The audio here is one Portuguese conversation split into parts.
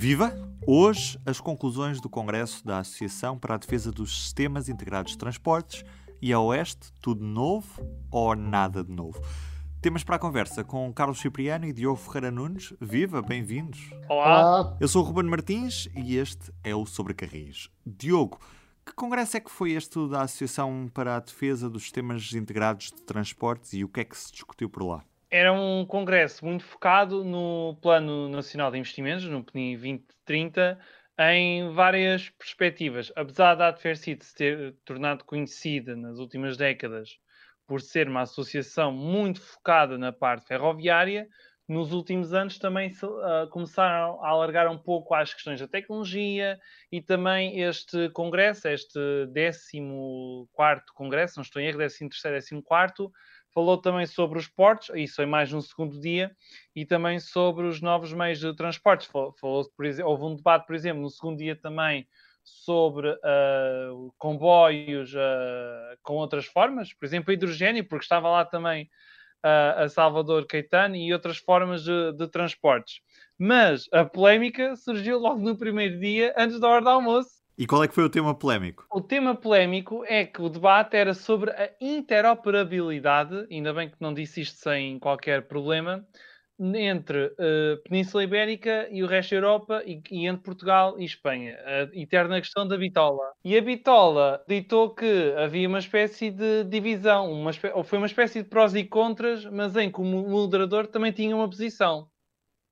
Viva! Hoje, as conclusões do Congresso da Associação para a Defesa dos Sistemas Integrados de Transportes e a Oeste, tudo novo ou nada de novo? Temas para a conversa com Carlos Cipriano e Diogo Ferreira Nunes. Viva, bem-vindos! Olá! Eu sou o Ruben Martins e este é o Sobre Carris. Diogo, que congresso é que foi este da Associação para a Defesa dos Sistemas Integrados de Transportes e o que é que se discutiu por lá? Era um congresso muito focado no Plano Nacional de Investimentos, no PNI 2030, em várias perspectivas. Apesar da Adversity se ter tornado conhecida nas últimas décadas por ser uma associação muito focada na parte ferroviária, nos últimos anos também se, uh, começaram a alargar um pouco às questões da tecnologia e também este congresso, este 14º congresso, não estou em erro, 13º, 14º, falou também sobre os portos, isso foi mais no segundo dia, e também sobre os novos meios de transportes. Falou, por exemplo, houve um debate, por exemplo, no segundo dia também sobre uh, comboios uh, com outras formas, por exemplo, hidrogênio, porque estava lá também uh, a Salvador Caetano e outras formas de, de transportes. Mas a polémica surgiu logo no primeiro dia, antes da hora do almoço, e qual é que foi o tema polémico? O tema polémico é que o debate era sobre a interoperabilidade, ainda bem que não disse isto sem qualquer problema, entre a uh, Península Ibérica e o resto da Europa e, e, entre Portugal e Espanha. A eterna questão da bitola. E a bitola ditou que havia uma espécie de divisão, uma espé ou foi uma espécie de prós e contras, mas em que o moderador também tinha uma posição.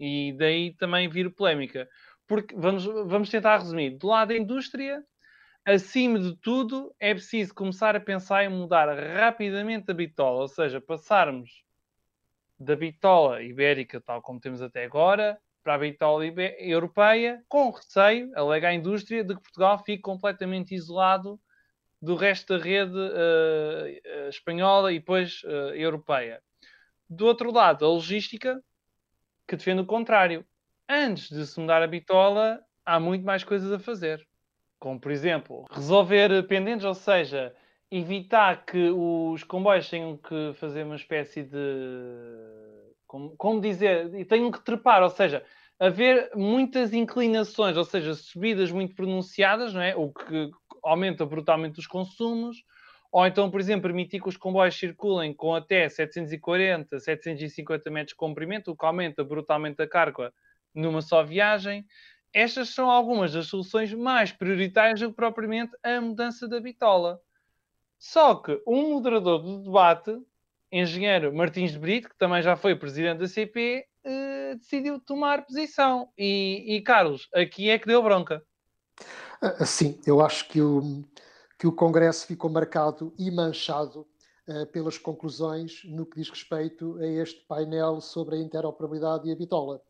E daí também vir polémica porque vamos, vamos tentar resumir. Do lado da indústria, acima de tudo, é preciso começar a pensar em mudar rapidamente a bitola, ou seja, passarmos da bitola ibérica, tal como temos até agora, para a bitola europeia, com receio, alega a indústria, de que Portugal fique completamente isolado do resto da rede uh, espanhola e depois uh, europeia. Do outro lado, a logística, que defende o contrário antes de se mudar a bitola, há muito mais coisas a fazer. Como, por exemplo, resolver pendentes, ou seja, evitar que os comboios tenham que fazer uma espécie de. Como, como dizer? E tenham que trepar, ou seja, haver muitas inclinações, ou seja, subidas muito pronunciadas, não é? o que aumenta brutalmente os consumos, ou então, por exemplo, permitir que os comboios circulem com até 740, 750 metros de comprimento, o que aumenta brutalmente a carga numa só viagem. Estas são algumas das soluções mais prioritárias do que propriamente a mudança da bitola. Só que um moderador do debate, engenheiro Martins de Brito, que também já foi presidente da CP, eh, decidiu tomar posição. E, e, Carlos, aqui é que deu bronca. Ah, sim, eu acho que o, que o Congresso ficou marcado e manchado uh, pelas conclusões no que diz respeito a este painel sobre a interoperabilidade e a bitola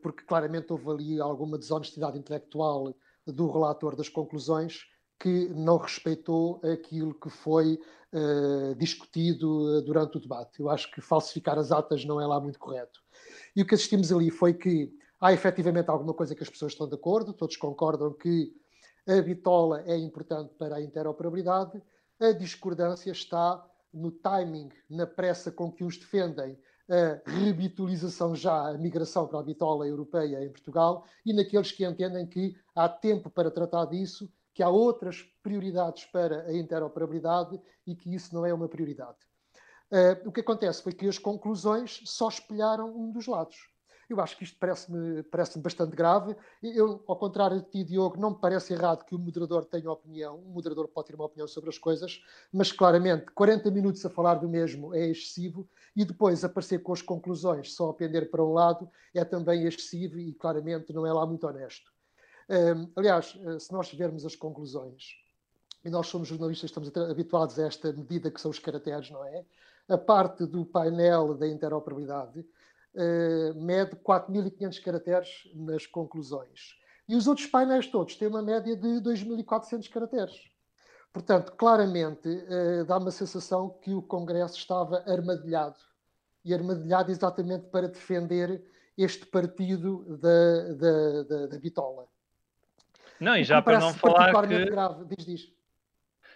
porque claramente houve ali alguma desonestidade intelectual do relator das conclusões que não respeitou aquilo que foi uh, discutido durante o debate. Eu acho que falsificar as atas não é lá muito correto. E o que assistimos ali foi que há efetivamente alguma coisa que as pessoas estão de acordo, todos concordam que a bitola é importante para a interoperabilidade, a discordância está no timing, na pressa com que uns defendem a rebitualização já, a migração para a bitola europeia em Portugal, e naqueles que entendem que há tempo para tratar disso, que há outras prioridades para a interoperabilidade e que isso não é uma prioridade. Uh, o que acontece foi que as conclusões só espelharam um dos lados. Eu acho que isto parece-me parece bastante grave. Eu, ao contrário de ti, Diogo, não me parece errado que o moderador tenha opinião. O moderador pode ter uma opinião sobre as coisas, mas claramente 40 minutos a falar do mesmo é excessivo e depois aparecer com as conclusões só a pender para um lado é também excessivo e claramente não é lá muito honesto. Um, aliás, eh, se nós tivermos as conclusões, e nós somos jornalistas, estamos habituados a esta medida que são os caracteres, não é? A parte do painel da interoperabilidade mede 4.500 caracteres nas conclusões. E os outros painéis todos têm uma média de 2.400 caracteres. Portanto, claramente uh, dá uma sensação que o Congresso estava armadilhado. E armadilhado exatamente para defender este partido da, da, da, da bitola. Não, e já para não falar que... Grave. Diz, diz.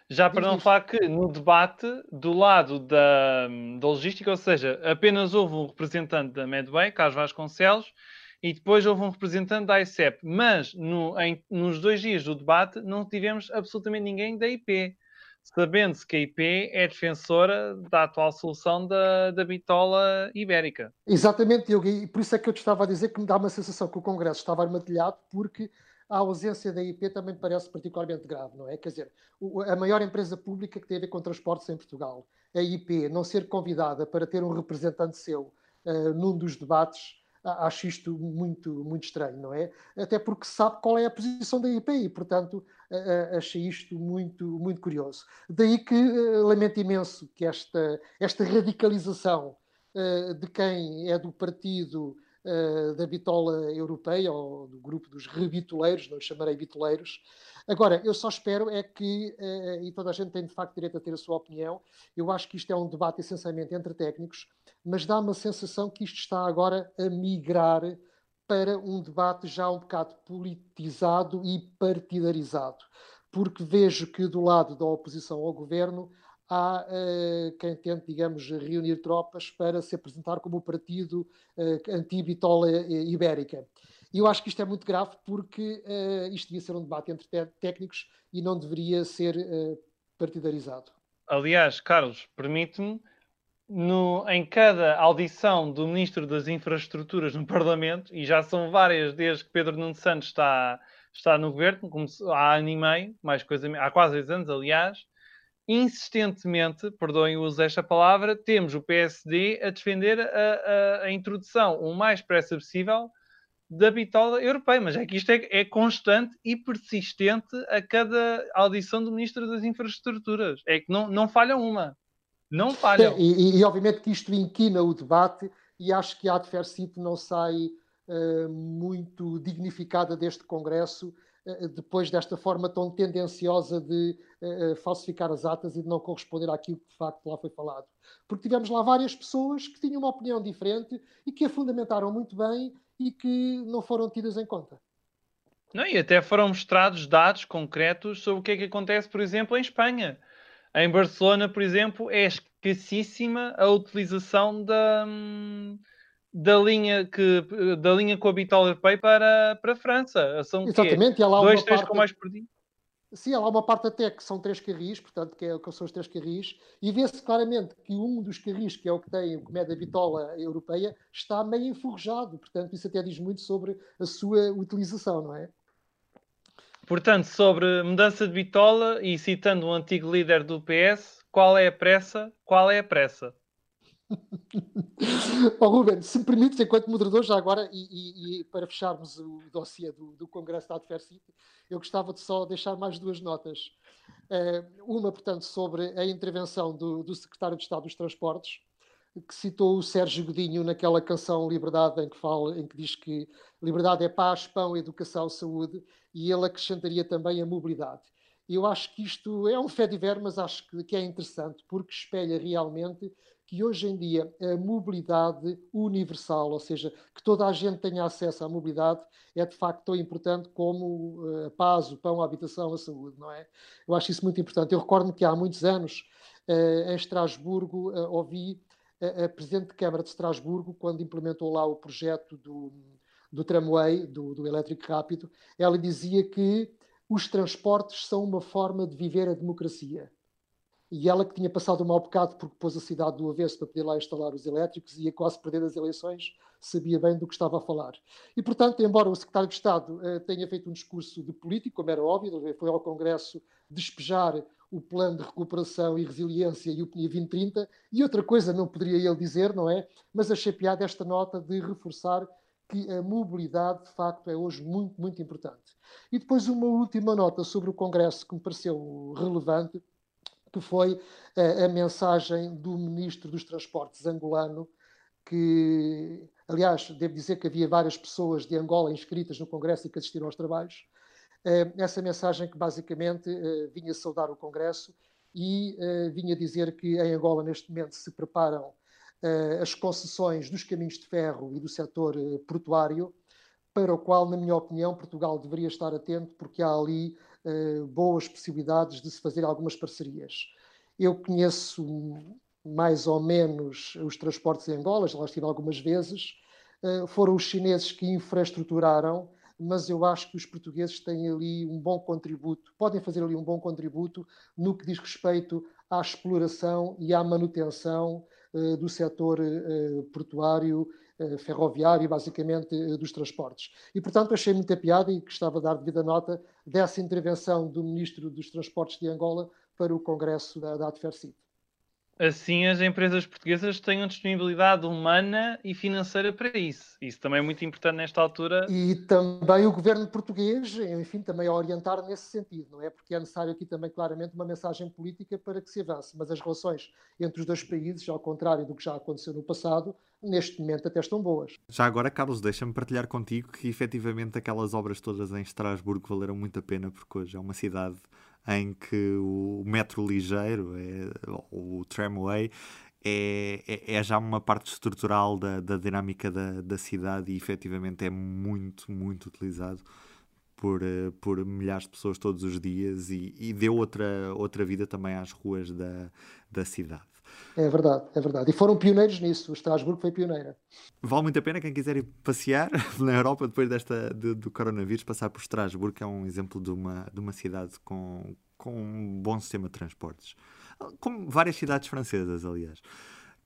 Já para não falar que no debate, do lado da, da logística, ou seja, apenas houve um representante da Medway, Carlos Vasconcelos, e depois houve um representante da ICEP. Mas no, em, nos dois dias do debate não tivemos absolutamente ninguém da IP sabendo-se que a IP é defensora da atual solução da, da bitola ibérica. Exatamente, Diogo, e por isso é que eu te estava a dizer que me dá uma sensação que o Congresso estava armadilhado, porque a ausência da IP também parece particularmente grave, não é? Quer dizer, a maior empresa pública que tem a ver com transportes em Portugal, a IP, não ser convidada para ter um representante seu uh, num dos debates, acho isto muito, muito estranho, não é? Até porque sabe qual é a posição da IP e, portanto, achei isto muito, muito curioso. Daí que uh, lamento imenso que esta, esta radicalização uh, de quem é do partido uh, da bitola europeia, ou do grupo dos rebitoleiros, não chamarei bitoleiros. Agora, eu só espero é que, e toda a gente tem de facto direito a ter a sua opinião, eu acho que isto é um debate essencialmente entre técnicos, mas dá-me a sensação que isto está agora a migrar para um debate já um bocado politizado e partidarizado, porque vejo que do lado da oposição ao governo há uh, quem tente, digamos, reunir tropas para se apresentar como o partido uh, anti-bitola ibérica. E eu acho que isto é muito grave porque uh, isto devia ser um debate entre técnicos e não deveria ser uh, partidarizado. Aliás, Carlos, permite-me em cada audição do Ministro das Infraestruturas no Parlamento, e já são várias desde que Pedro Nuno Santos está, está no governo, como há ano e meio, mais coisa, há quase dois anos, aliás, insistentemente, perdoem o uso desta palavra, temos o PSD a defender a, a, a introdução o mais depressa possível da bitola europeia, mas é que isto é, é, constante e persistente a cada audição do Ministro das Infraestruturas. É que não, não falha uma. Não falham. É, e, e, obviamente que isto inquina o debate e acho que a Adversite não sai uh, muito dignificada deste Congresso depois desta forma tão tendenciosa de uh, falsificar as atas e de não corresponder àquilo que de facto lá foi falado. Porque tivemos lá várias pessoas que tinham uma opinião diferente e que a fundamentaram muito bem e que não foram tidas em conta. Não, e até foram mostrados dados concretos sobre o que é que acontece, por exemplo, em Espanha em Barcelona, por exemplo, é escassíssima a utilização da, da, linha, que, da linha com a Bitola Europeia para, para a França. São Exatamente, e há lá dois, uma três parte... com mais por dia. Sim, há lá uma parte até que são três carris, portanto, que, é, que são os três carris, e vê-se claramente que um dos carris, que é o que tem, como é da bitola europeia, está meio enferrujado. Portanto, isso até diz muito sobre a sua utilização, não é? Portanto, sobre mudança de bitola e citando um antigo líder do PS, qual é a pressa? Qual é a pressa? oh, Ruben, se me permites, enquanto moderador, já agora, e, e, e para fecharmos o dossiê do, do Congresso da Adversity, eu gostava de só deixar mais duas notas. Uh, uma, portanto, sobre a intervenção do, do Secretário de Estado dos Transportes, que citou o Sérgio Godinho naquela canção Liberdade, em que, fala, em que diz que liberdade é paz, pão, educação, saúde, e ele acrescentaria também a mobilidade. Eu acho que isto é um fé de ver, mas acho que, que é interessante, porque espelha realmente que hoje em dia a mobilidade universal, ou seja, que toda a gente tenha acesso à mobilidade, é de facto tão importante como eh, a paz, o pão, a habitação, a saúde, não é? Eu acho isso muito importante. Eu recordo-me que há muitos anos, eh, em Estrasburgo, eh, ouvi a Presidente de Câmara de Estrasburgo, quando implementou lá o projeto do, do tramway, do, do elétrico rápido, ela dizia que os transportes são uma forma de viver a democracia. E ela que tinha passado um mau bocado porque pôs a cidade do avesso para poder lá instalar os elétricos e ia quase perder as eleições, sabia bem do que estava a falar. E, portanto, embora o secretário de Estado uh, tenha feito um discurso de político, como era óbvio, foi ao Congresso despejar o plano de recuperação e resiliência e o PNIA 2030, e outra coisa não poderia ele dizer, não é? Mas achei piada esta nota de reforçar que a mobilidade, de facto, é hoje muito, muito importante. E depois uma última nota sobre o Congresso que me pareceu relevante, que foi a, eh, a mensagem do Ministro dos Transportes angolano, que, aliás, devo dizer que havia várias pessoas de Angola inscritas no Congresso e que assistiram aos trabalhos, eh, essa mensagem que basicamente eh, vinha saudar o Congresso e vinha dizer que em Angola, neste momento, se preparam as concessões dos caminhos de ferro e do setor portuário, para o qual, na minha opinião, Portugal deveria estar atento, porque há ali boas possibilidades de se fazer algumas parcerias. Eu conheço mais ou menos os transportes em Angola, já lá estive algumas vezes, uh, foram os chineses que infraestruturaram, mas eu acho que os portugueses têm ali um bom contributo, podem fazer ali um bom contributo no que diz respeito à exploração e à manutenção uh, do setor portuário, uh, ferroviário, basicamente dos transportes. E, portanto, achei muita piada e gostava de dar devida nota dessa intervenção do Ministro dos Transportes de Angola para o Congresso da, da ADFERCIT assim as empresas portuguesas tenham disponibilidade humana e financeira para isso. Isso também é muito importante nesta altura. E também o governo português, enfim, também a orientar nesse sentido, não é? Porque é necessário aqui também claramente uma mensagem política para que se avance. Mas as relações entre os dois países, ao contrário do que já aconteceu no passado, neste momento até estão boas. Já agora, Carlos, deixa-me partilhar contigo que efetivamente aquelas obras todas em Estrasburgo valeram muito a pena, porque hoje é uma cidade em que o metro ligeiro, é, o tramway, é, é, é, já uma parte estrutural da, da dinâmica da, da cidade e efetivamente é muito, muito utilizado por, eh, por milhares de pessoas todos os dias e, e deu outra, outra vida também às ruas da, da cidade. É verdade, é verdade. E foram pioneiros nisso. O Estrasburgo foi pioneira. Vale muito a pena quem quiser ir passear na Europa depois desta, do, do coronavírus, passar por Estrasburgo, que é um exemplo de uma, de uma cidade com, com um bom sistema de transportes. Como várias cidades francesas, aliás.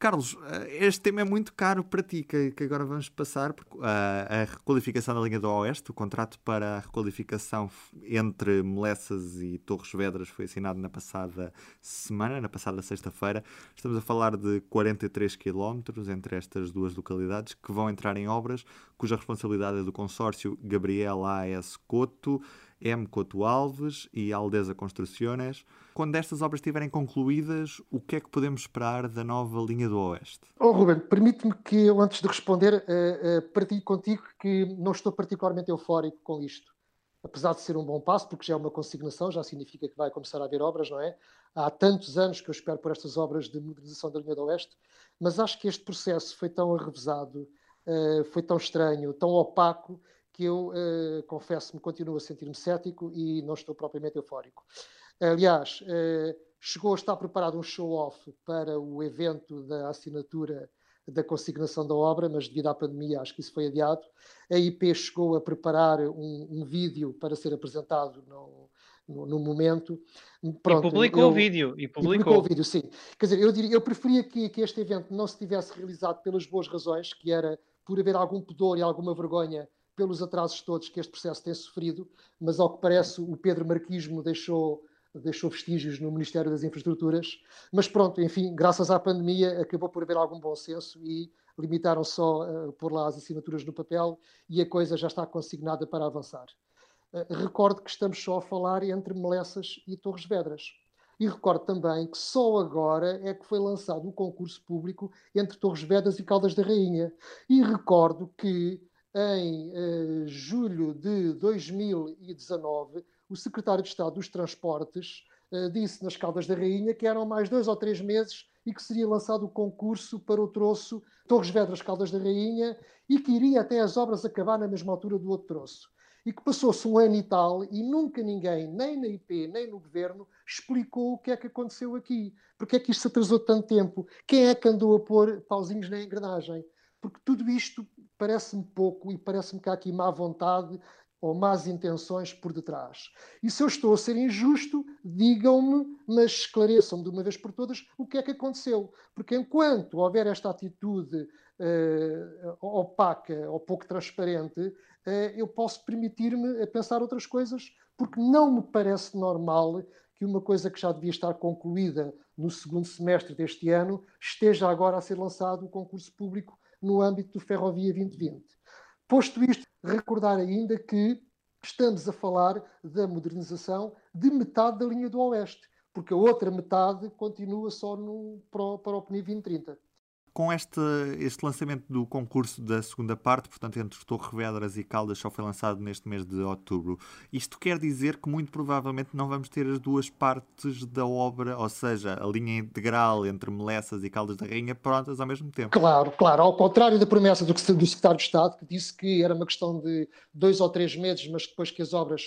Carlos, eh, este tema é muito caro para ti, que, agora vamos passar porque, uh, a requalificação da linha do Oeste. O contrato para a requalificação entre Melessas e Torres Vedras foi assinado na passada semana, na passada sexta-feira. Estamos a falar de 43 quilómetros entre estas duas localidades que vão entrar em obras, cuja responsabilidade é do consórcio Gabriel A.S. Coto M. Couto Alves e Aldesa Construções. Quando estas obras estiverem concluídas, o que é que podemos esperar da nova linha do Oeste? Oh, Ruben, permite-me que eu, antes de responder, uh, uh, partilhe contigo que não estou particularmente eufórico com isto. Apesar de ser um bom passo, porque já é uma consignação, já significa que vai começar a haver obras, não é? Há tantos anos que eu espero por estas obras de modernização da linha do Oeste, mas acho que este processo foi tão arrevesado, uh, foi tão estranho, tão opaco, que eu, uh, confesso-me, continuo a sentir-me cético e não estou propriamente eufórico. Aliás, uh, chegou a estar preparado um show-off para o evento da assinatura da consignação da obra, mas devido à pandemia acho que isso foi adiado. A IP chegou a preparar um, um vídeo para ser apresentado no, no, no momento. Pronto, e publicou eu, o vídeo. E publicou. e publicou. o vídeo, sim. Quer dizer, eu, diria, eu preferia que, que este evento não se tivesse realizado pelas boas razões, que era por haver algum pudor e alguma vergonha pelos atrasos todos que este processo tem sofrido, mas ao que parece o Pedro Marquismo deixou, deixou vestígios no Ministério das Infraestruturas. Mas pronto, enfim, graças à pandemia acabou por haver algum bom senso e limitaram só a uh, pôr lá as assinaturas no papel e a coisa já está consignada para avançar. Uh, recordo que estamos só a falar entre Melessas e Torres Vedras. E recordo também que só agora é que foi lançado o concurso público entre Torres Vedras e Caldas da Rainha. E recordo que em eh, julho de 2019, o secretário de Estado dos Transportes eh, disse nas Caldas da Rainha que eram mais dois ou três meses e que seria lançado o concurso para o troço Torres Vedras Caldas da Rainha e que iria até as obras acabar na mesma altura do outro troço. E que passou-se um ano e tal e nunca ninguém, nem na IP, nem no governo, explicou o que é que aconteceu aqui. Porque é que isto se atrasou tanto tempo? Quem é que andou a pôr pauzinhos na engrenagem? Porque tudo isto parece-me pouco e parece-me que há aqui má vontade ou más intenções por detrás. E se eu estou a ser injusto, digam-me, mas esclareçam-me de uma vez por todas o que é que aconteceu. Porque enquanto houver esta atitude uh, opaca ou pouco transparente, uh, eu posso permitir-me a pensar outras coisas, porque não me parece normal que uma coisa que já devia estar concluída no segundo semestre deste ano esteja agora a ser lançado o concurso público no âmbito do Ferrovia 2020. Posto isto, recordar ainda que estamos a falar da modernização de metade da linha do Oeste, porque a outra metade continua só no, para, para o PNI 2030 com este, este lançamento do concurso da segunda parte, portanto, entre Torre Vedras e Caldas, só foi lançado neste mês de outubro. Isto quer dizer que muito provavelmente não vamos ter as duas partes da obra, ou seja, a linha integral entre Melessas e Caldas da Rainha prontas ao mesmo tempo. Claro, claro. Ao contrário da promessa do, do Secretário de Estado, que disse que era uma questão de dois ou três meses, mas depois que as obras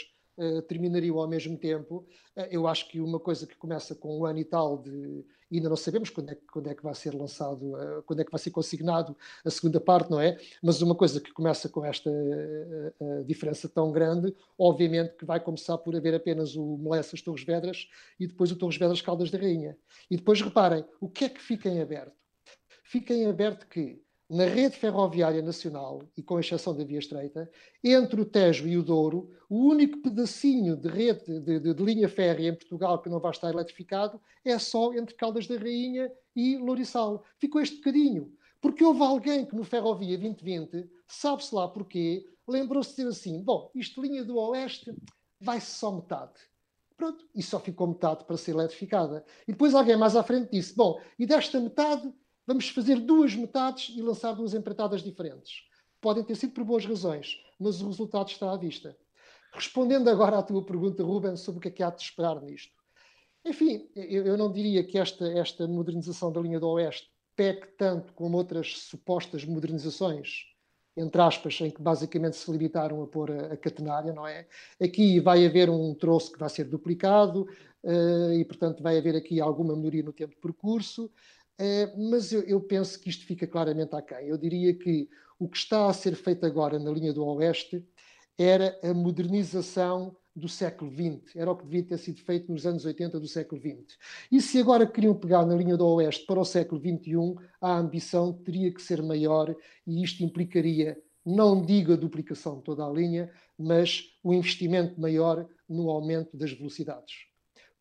terminariam ao mesmo tempo. Uh, eu acho que uma coisa que começa com um ano e tal de ainda não sabemos quando é, quando é que vai ser lançado, uh, quando é que vai ser consignado a segunda parte, não é? Mas uma coisa que começa com esta uh, diferença tão grande, obviamente que vai começar por haver apenas o Melessas Torres Vedras e depois o Torres Vedras Caldas da Rainha. E depois reparem, o que é que fica em aberto? Fica em aberto que na rede ferroviária nacional, e com exceção da via estreita, entre o Tejo e o Douro, o único pedacinho de rede de, de, de, linha férrea em Portugal que não vai estar eletrificado é só entre Caldas da Rainha e Lourissal. Ficou este bocadinho. Porque houve alguém que no Ferrovia 2020, sabe-se lá porquê, lembrou-se de dizer assim: bom, isto linha do Oeste vai-se só metade. Pronto, e só ficou metade para ser eletrificada. E depois alguém mais à frente disse: bom, e desta metade Vamos fazer duas metades e lançar duas empreitadas diferentes. Podem ter sido por boas razões, mas o resultado está à vista. Respondendo agora à tua pergunta, Ruben, sobre o que é que há de esperar nisto. Enfim, eu, não diria que esta, esta modernização da linha do Oeste peque tanto como outras supostas modernizações, entre aspas, em que basicamente se limitaram a pôr a, a catenária, não é? Aqui vai haver um troço que vai ser duplicado uh, e, portanto, vai haver aqui alguma melhoria no tempo de percurso. Eh, mas eu, eu, penso que isto fica claramente aquém. Eu diria que o que está a ser feito agora na linha do Oeste era a modernização do século XX, era o que devia ter sido feito nos anos 80 do século XX. E se agora queriam pegar na linha do Oeste para o século XXI, a ambição teria que ser maior e isto implicaria, não digo a duplicação de toda a linha, mas o investimento maior no aumento das velocidades.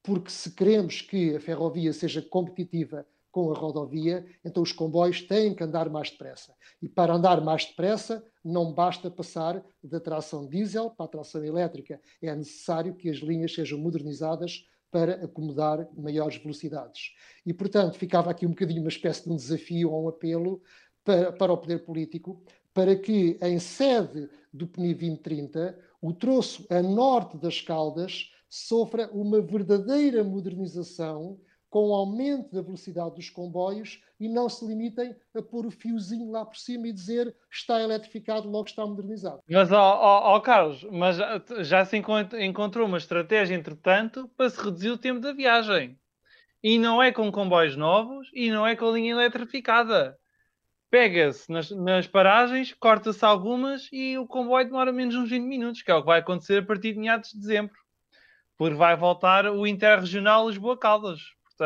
Porque se queremos que a ferrovia seja competitiva com a rodovia, então os comboios têm que andar mais depressa. E para andar mais depressa, não basta passar da tração diesel para a tração elétrica. É necessário que as linhas sejam modernizadas para acomodar maiores velocidades. E, portanto, ficava aqui um bocadinho uma espécie de um desafio ou um apelo para, para o poder político, para que, em sede do PNI 2030, o troço a norte das Caldas sofra uma verdadeira modernização com o aumento da velocidade dos comboios e não se limitem a pôr o fiozinho lá por cima e dizer está eletrificado, logo está modernizado. Mas, ó, ó, ó Carlos, mas já se encontrou uma estratégia, entretanto, para se reduzir o tempo da viagem. E não é com comboios novos e não é com a linha eletrificada. Pega-se nas, nas, paragens, corta-se algumas e o comboio demora menos uns 20 minutos, que é o que vai acontecer a partir de meados de dezembro. Porque vai voltar o Interregional Lisboa-Caldas.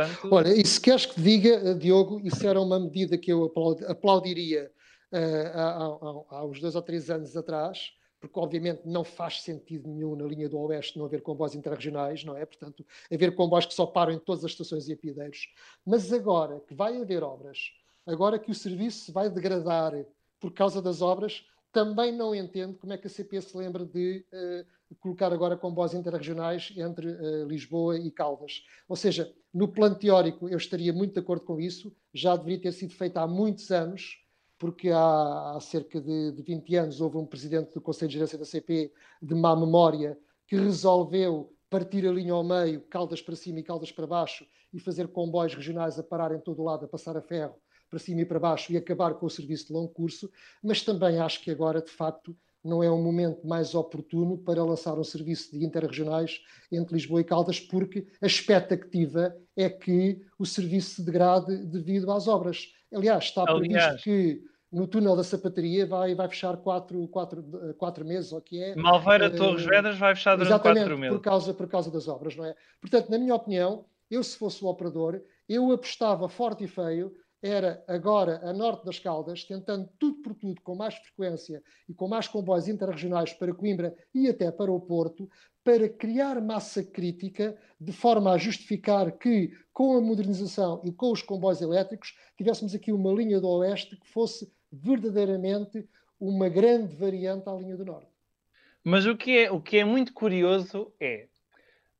Portanto... Olha, e se queres que diga, Diogo, isso era uma medida que eu aplaudiria uh, há, há, há uns dois ou três anos atrás, porque obviamente não faz sentido nenhum na linha do Oeste não haver comboios interregionais, não é? Portanto, haver comboios que só param em todas as estações e apiadeiros. Mas agora que vai haver obras, agora que o serviço se vai degradar por causa das obras, também não entendo como é que a CP se lembra de uh, colocar agora comboios interregionais entre uh, Lisboa e Caldas. Ou seja, no plano teórico eu estaria muito de acordo com isso, já deveria ter sido feito há muitos anos, porque há, há cerca de, de 20 anos houve um presidente do Conselho de Gerência da CP de má memória que resolveu partir a linha ao meio, Caldas para cima e Caldas para baixo, e fazer comboios regionais a parar em todo o lado, a passar a ferro, para cima e para baixo e acabar com o serviço de longo curso, mas também acho que agora, de facto, não é um momento mais oportuno para lançar um serviço de interregionais entre Lisboa e Caldas, porque a expectativa é que o serviço se degrade devido às obras. Aliás, está previsto que no túnel da sapataria vai, vai fechar quatro, quatro, quatro meses, ou que é... Malveira uh, Torres Vedras vai fechar durante quatro meses. Por causa, por causa das obras, não é? Portanto, na minha opinião, eu se fosse o operador, eu apostava forte e feio era agora a norte das Caldas, tentando tudo por tudo, com mais frequência e com mais comboios interregionais para Coimbra e até para o Porto, para criar massa crítica, de forma a justificar que, com a modernização e com os comboios elétricos, tivéssemos aqui uma linha do Oeste que fosse verdadeiramente uma grande variante à linha do Norte. Mas o que é, o que é muito curioso é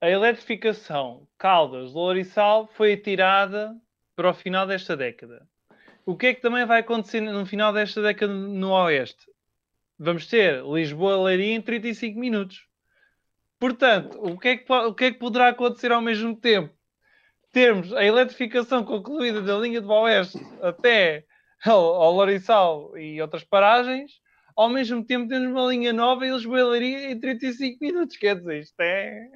a eletrificação Caldas-Lourissal foi atirada para o final desta década. O que é que também vai acontecer no final desta década no Oeste? Vamos ter Lisboa-Leiria em 35 minutos. Portanto, o que, é que, o que é que poderá acontecer ao mesmo tempo? Termos a eletrificação concluída da linha do Oeste até ao, ao e outras paragens, ao mesmo tempo temos uma linha nova e eles Leiria em 35 minutos. Quer dizer, isto é.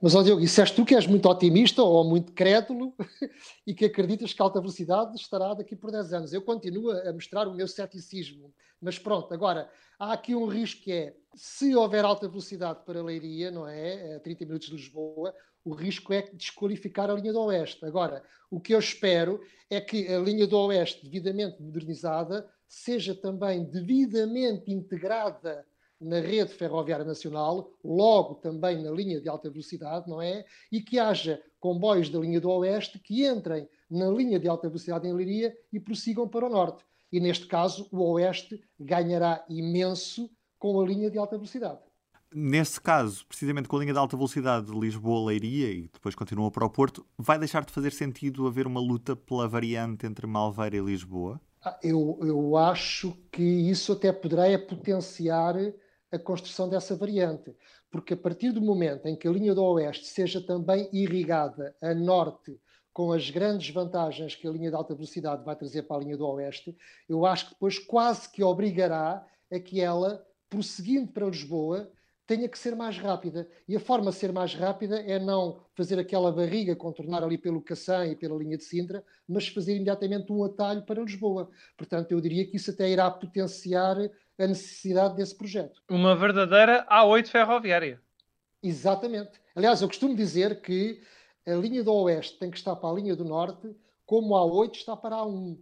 Mas, ó Diogo, és tu que és muito otimista ou muito crédulo e que acreditas que a alta velocidade estará daqui por 10 anos. Eu continuo a mostrar o meu ceticismo. Mas pronto, agora, há aqui um risco que é, se houver alta velocidade para Leiria, não é? A 30 minutos de Lisboa, o risco é desqualificar a linha do Oeste. Agora, o que eu espero é que a linha do Oeste, devidamente modernizada, seja também devidamente integrada na rede ferroviária nacional, logo também na linha de alta velocidade, não é? E que haja comboios da linha do Oeste que entrem na linha de alta velocidade em Leiria e prossigam para o Norte. E neste caso, o Oeste ganhará imenso com a linha de alta velocidade. Nesse caso, precisamente com a linha de alta velocidade de Lisboa-Leiria e depois continua para o Porto, vai deixar de fazer sentido haver uma luta pela variante entre Malveira e Lisboa? Ah, eu, eu acho que isso até poderá potenciar a construção dessa variante, porque a partir do momento em que a linha do Oeste seja também irrigada a norte com as grandes vantagens que a linha de alta velocidade vai trazer para a linha do Oeste, eu acho que depois quase que obrigará a que ela, prosseguindo para Lisboa, tenha que ser mais rápida. E a forma de ser mais rápida é não fazer aquela barriga, contornar ali pelo Caçã e pela linha de Sintra, mas fazer imediatamente um atalho para Lisboa. Portanto, eu diria que isso até irá potenciar a necessidade desse projeto. Uma verdadeira A8 ferroviária. Exatamente. Aliás, eu costumo dizer que a linha do Oeste tem que estar para a linha do Norte, como a A8 está para a A1.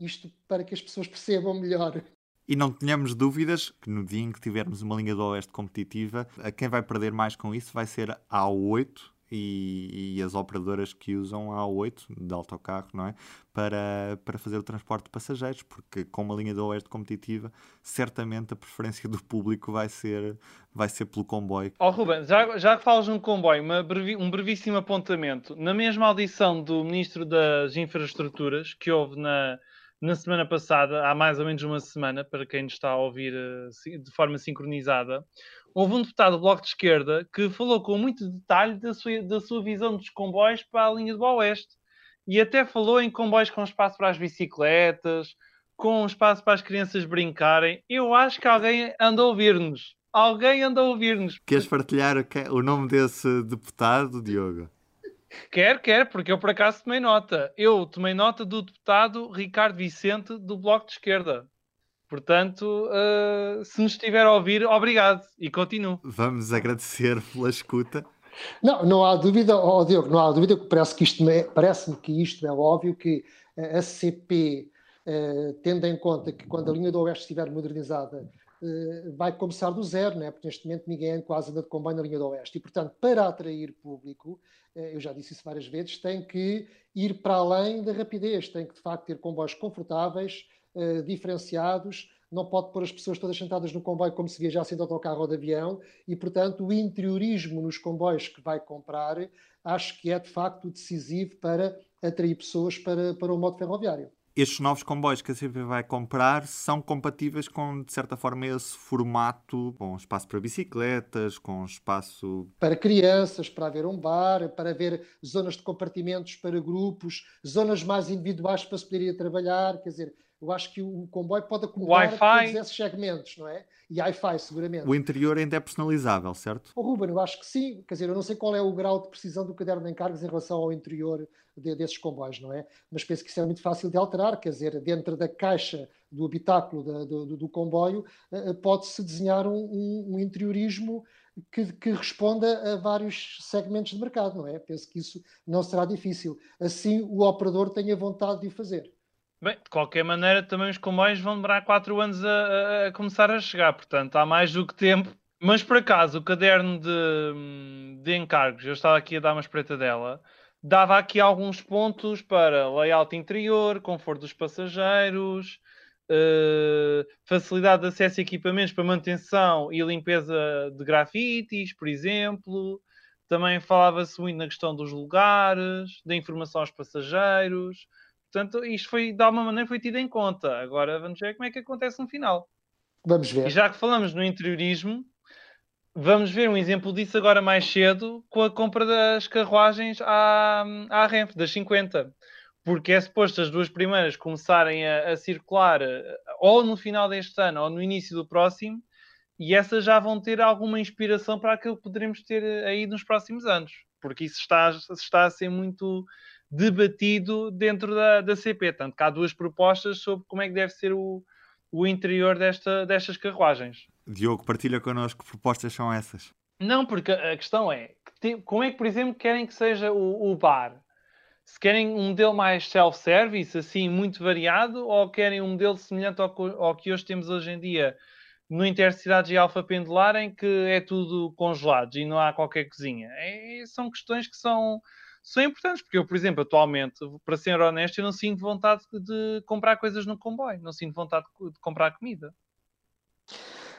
Isto para que as pessoas percebam melhor. E não tenhamos dúvidas que no dia em que tivermos uma linha do Oeste competitiva, a quem vai perder mais com isso vai ser a A8 e, e, as operadoras que usam a A8 de autocarro, não é? Para, para fazer o transporte de passageiros, porque com uma linha do Oeste competitiva, certamente a preferência do público vai ser, vai ser pelo comboio. Ó oh, Ruben, já, já que falas um comboio, brevi, um brevíssimo apontamento. Na mesma audição do Ministro das Infraestruturas, que houve na, na semana passada, há mais ou menos uma semana, para quem está a ouvir uh, de forma sincronizada, houve um deputado do Bloco de Esquerda que falou com muito detalhe da sua, da sua visão dos comboios para a linha do Oeste. E até falou em comboios com espaço para as bicicletas, com espaço para as crianças brincarem. Eu acho que alguém anda a ouvir-nos. Alguém anda a ouvir-nos. Queres partilhar o nome desse deputado, Diogo? Quer, quer, porque eu por acaso tomei nota. Eu tomei nota do deputado Ricardo Vicente do Bloco de Esquerda. Portanto, uh, se nos estiver a ouvir, obrigado e continuo. Vamos agradecer pela escuta. Não, não há dúvida, oh, Diogo, não há dúvida que parece que isto é, parece-me que isto é óbvio que a CP, uh, eh, tendo em conta que quando a linha do Oeste estiver modernizada, uh, vai começar do zero, né? porque neste momento ninguém quase anda de comboio na linha do Oeste. E, portanto, para atrair público, eu já disse isso várias vezes, tem que ir para além da rapidez, tem que de facto ter comboios confortáveis, uh, diferenciados, não pode pôr as pessoas todas sentadas no comboio como se viajassem de autocarro ou de avião e, portanto, o interiorismo nos comboios que vai comprar acho que é de facto decisivo para atrair pessoas para, para o modo ferroviário. Estes novos comboios que a CP vai comprar são compatíveis com, de certa forma, esse formato, com espaço para bicicletas, com espaço... Para crianças, para haver um bar, para haver zonas de compartimentos para grupos, zonas mais individuais para se poder ir a trabalhar, quer dizer, eu acho que o comboio pode acomodar todos esses segmentos, não é? E Wi-Fi, seguramente. O interior ainda é personalizável, certo? O oh, Ruben, eu acho que sim. Quer dizer, eu não sei qual é o grau de precisão do caderno de encargos em relação ao interior de, desses comboios, não é? Mas penso que isso é muito fácil de alterar. Quer dizer, dentro da caixa do habitáculo da, do, do, comboio, uh, pode-se desenhar um, um, um interiorismo que, que, responda a vários segmentos de mercado, não é? Penso que isso não será difícil. Assim, o operador tem a vontade de o fazer. Bem, de qualquer maneira, também os comboios vão demorar 4 anos a, a, começar a chegar, portanto, há mais do que tempo. Mas por acaso, o caderno de, de encargos, eu estava aqui a dar uma espreita dela, dava aqui alguns pontos para layout interior, conforto dos passageiros, uh, facilidade de acesso a equipamentos para manutenção e limpeza de grafites, por exemplo. Também falava-se muito na questão dos lugares, da informação aos passageiros. Portanto, isto foi, de alguma maneira, foi tido em conta. Agora vamos ver como é que acontece no final. Vamos ver. E já que falamos no interiorismo, vamos ver um exemplo disso agora mais cedo com a compra das carruagens à, à Renfe, das 50. Porque é suposto as duas primeiras começarem a, a circular, ou no final deste ano ou no início do próximo, e essas já vão ter alguma inspiração para aquilo que poderemos ter eh, aí nos próximos anos, porque isso está, está a ser muito debatido dentro da, da CP. Tanto que há duas propostas sobre como é que deve ser o, o interior desta, destas carruagens. Diogo, partilha connosco que propostas são essas. Não, porque a questão é como é que, por exemplo, querem que seja o, o bar? Se querem um modelo mais self-service, assim, muito variado, ou querem um modelo semelhante ao, ao que hoje temos hoje em dia no Intercidades e Alfa Pendular, em que é tudo congelado e não há qualquer cozinha? É, são questões que são, são importantes, porque eu, por exemplo, atualmente, para ser honesto, eu não sinto vontade de comprar coisas no comboio, não sinto vontade de comprar comida.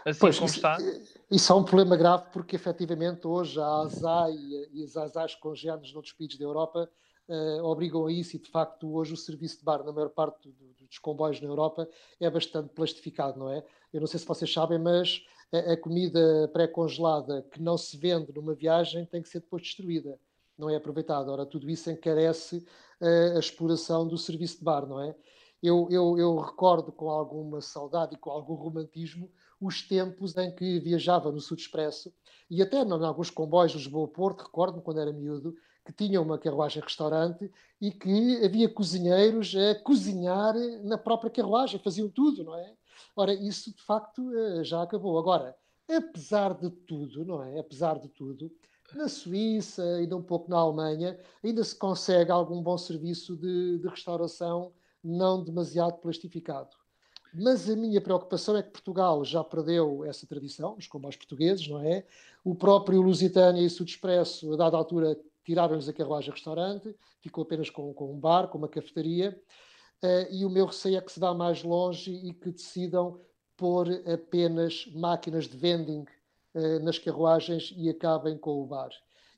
Assim pois, como isso, está. Isso é um problema grave, porque efetivamente hoje a ASA e, e as ASAs congêneres noutros países da Europa uh, obrigam a isso, e de facto hoje o serviço de bar na maior parte do, do, dos comboios na Europa é bastante plastificado, não é? Eu não sei se vocês sabem, mas a, a comida pré-congelada que não se vende numa viagem tem que ser depois destruída, não é aproveitada. Ora, tudo isso encarece uh, a exploração do serviço de bar, não é? Eu, eu, eu recordo com alguma saudade e com algum romantismo os tempos em que viajava no Sud Expresso e até em alguns comboios Lisboa-Porto, recordo-me quando era miúdo, que tinham uma carruagem-restaurante e que havia cozinheiros a cozinhar na própria carruagem, faziam tudo, não é? Ora, isso de facto eh, já acabou. Agora, apesar de tudo, não é? Apesar de tudo, na Suíça, ainda um pouco na Alemanha, ainda se consegue algum bom serviço de, de restauração não demasiado plastificado. Mas a minha preocupação é que Portugal já perdeu essa tradição, os comboios portugueses, não é? O próprio Lusitânia e Sud Expresso, a dada altura, tiraram-lhes a carruagem-restaurante, ficou apenas com, com, um bar, com uma cafetaria, uh, e o meu receio é que se vá mais longe e que decidam pôr apenas máquinas de vending nas carruagens e acabem com o bar.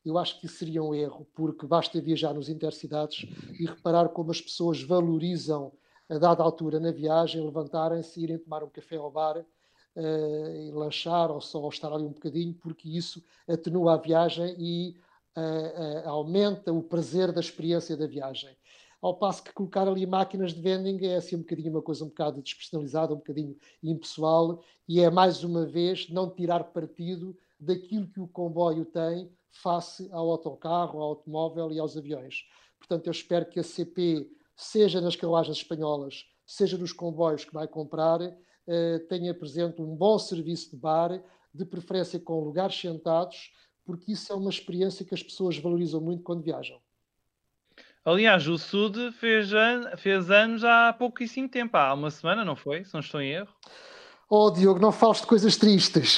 Eu acho que isso seria um erro, porque basta viajar nos intercidades e reparar como as pessoas valorizam a dada altura na viagem, levantarem-se, irem tomar um café ao bar uh, lanchar ou só estar ali um bocadinho, porque isso atenua a viagem e uh, uh, aumenta o prazer da experiência da viagem. Ao passo que colocar ali máquinas de vending é assim um bocadinho uma coisa um bocado despersonalizada, um bocadinho impessoal e é mais uma vez não tirar partido daquilo que o comboio tem face ao autocarro, ao automóvel e aos aviões. Portanto, eu espero que a CP seja nas carruagens espanholas, seja nos comboios que vai comprar, eh, tenha presente um bom serviço de bar, de preferência com lugares sentados, porque isso é uma experiência que as pessoas valorizam muito quando viajam. Aliás, o Sud fez, an fez anos há pouquíssimo tempo, há uma semana, não foi? Se não estou em erro. Oh, Diogo, não fales de coisas tristes.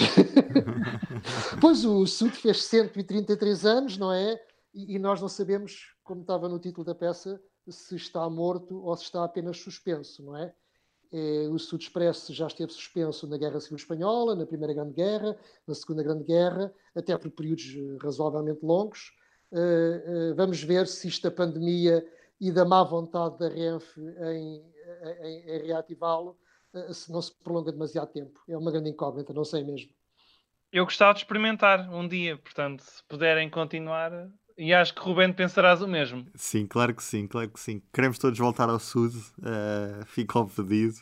pois o Sud fez 133 anos, não é? E, e nós não sabemos, como estava no título da peça, se está morto ou se está apenas suspenso, não é? é o Sud Expresso já esteve suspenso na Guerra Civil Espanhola, na Primeira Grande Guerra, na Segunda Grande Guerra, até por períodos eh, razoavelmente longos. Uh, uh, vamos ver se isto da pandemia e da má vontade da Renfe em, em, em reativá-lo uh, se não se prolonga demasiado tempo. É uma grande incógnita, não sei mesmo. Eu gostava de experimentar um dia, portanto, se puderem continuar, e acho que Rubén pensarás o mesmo. Sim, claro que sim, claro que sim. Queremos todos voltar ao Sul, uh, fica ao pedido.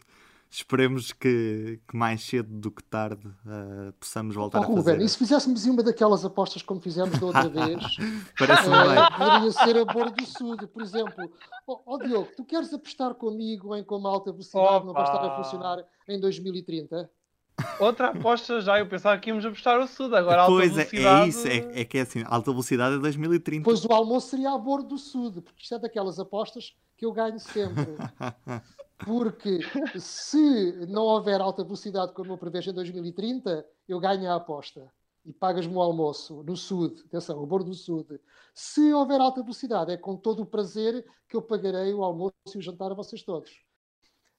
Esperemos que, que, mais cedo do que tarde uh, possamos voltar oh, a fazer. Rubén, e se fizéssemos uma daquelas apostas como fizemos da outra vez? Parece uh, bem. Poderia ser a Bordo do Sul, por exemplo. Ó oh, oh, Diogo, tu queres apostar comigo em como a alta velocidade Opa. não vai estar a funcionar em 2030? Outra aposta já, eu pensava que íamos apostar o Sud, agora alta pois velocidade... é, é isso, é, é, que é assim, alta velocidade é 2030. Pois o almoço seria a bordo do Sud, porque isto é daquelas apostas que eu ganho sempre. Porque se não houver alta velocidade como eu prevejo em 2030, eu ganho a aposta. E pagas-me o almoço no Sud, atenção, o bordo do Sud. Se houver alta velocidade, é com todo o prazer que eu pagarei o almoço e o jantar a vocês todos.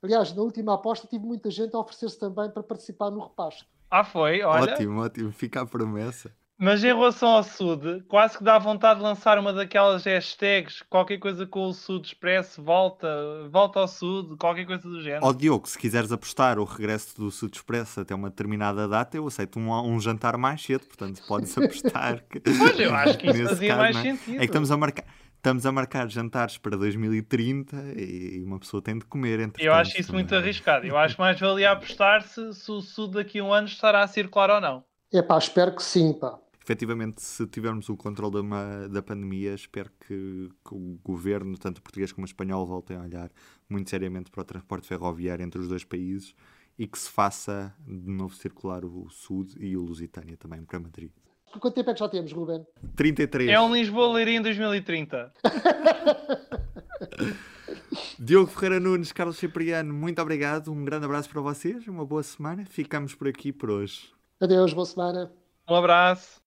Aliás, na última aposta tive muita gente a oferecer-se também para participar no repasto. Ah, foi? Olha. Ótimo, ótimo. Fica a promessa. Mas em relação ao Sud, quase que dá vontade de lançar uma daquelas hashtags, qualquer coisa com o Sud Expresso, volta, volta ao Sud, qualquer coisa do género. Ó oh, Diogo, se quiseres apostar o regresso do Sud Expresso até uma determinada data, eu aceito um, um jantar mais cedo, portanto podes apostar. Que... Pois, eu acho que isso fazia caso, mais é? sentido. É que estamos a marcar estamos a marcar jantares para 2030 e uma pessoa tem de comer entre Eu acho isso muito arriscado. Eu acho mais valia apostar se, se o Sul daqui a um ano estará a circular ou não. É pá, espero que sim, pá. Efetivamente, se tivermos o controle da, uma, da pandemia, espero que, que, o governo, tanto português como espanhol, voltem a olhar muito seriamente para o transporte ferroviário entre os dois países e que se faça de novo circular o Sud e o Lusitânia também para Madrid. Quanto tempo é que já temos, Ruben? 33. É um Lisboa-Leiria em 2030. Diogo Ferreira Nunes, Carlos Cipriano, muito obrigado. Um grande abraço para vocês. Uma boa semana. Ficamos por aqui por hoje. Adeus, boa semana. Um abraço.